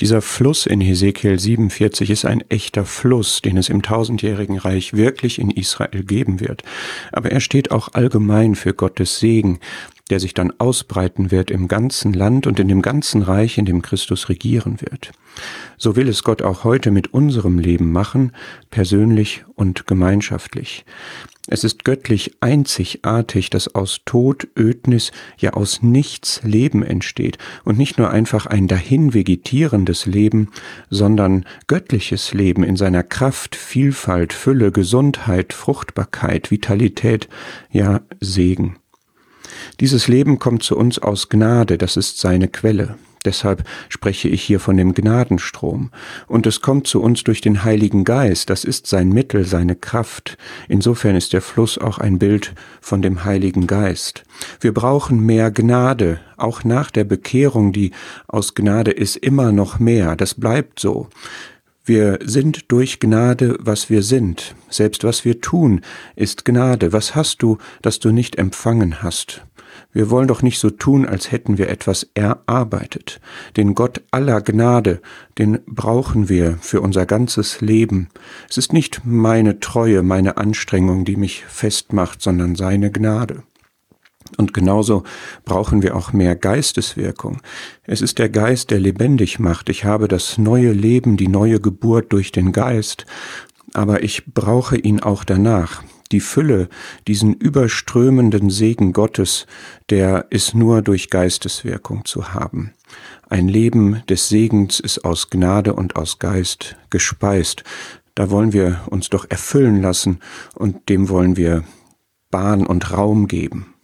Dieser Fluss in Hesekiel 47 ist ein echter Fluss, den es im tausendjährigen Reich wirklich in Israel geben wird. Aber er steht auch allgemein für Gottes Segen, der sich dann ausbreiten wird im ganzen Land und in dem ganzen Reich, in dem Christus regieren wird. So will es Gott auch heute mit unserem Leben machen, persönlich und gemeinschaftlich. Es ist göttlich einzigartig, dass aus Tod, Ödnis, ja aus nichts Leben entsteht und nicht nur einfach ein dahin vegetierendes Leben, sondern göttliches Leben in seiner Kraft, Vielfalt, Fülle, Gesundheit, Fruchtbarkeit, Vitalität, ja Segen. Dieses Leben kommt zu uns aus Gnade, das ist seine Quelle. Deshalb spreche ich hier von dem Gnadenstrom. Und es kommt zu uns durch den Heiligen Geist, das ist sein Mittel, seine Kraft. Insofern ist der Fluss auch ein Bild von dem Heiligen Geist. Wir brauchen mehr Gnade, auch nach der Bekehrung, die aus Gnade ist, immer noch mehr. Das bleibt so. Wir sind durch Gnade, was wir sind. Selbst was wir tun, ist Gnade. Was hast du, das du nicht empfangen hast? Wir wollen doch nicht so tun, als hätten wir etwas erarbeitet. Den Gott aller Gnade, den brauchen wir für unser ganzes Leben. Es ist nicht meine Treue, meine Anstrengung, die mich festmacht, sondern seine Gnade. Und genauso brauchen wir auch mehr Geisteswirkung. Es ist der Geist, der lebendig macht. Ich habe das neue Leben, die neue Geburt durch den Geist, aber ich brauche ihn auch danach die Fülle, diesen überströmenden Segen Gottes, der ist nur durch Geisteswirkung zu haben. Ein Leben des Segens ist aus Gnade und aus Geist gespeist. Da wollen wir uns doch erfüllen lassen und dem wollen wir Bahn und Raum geben.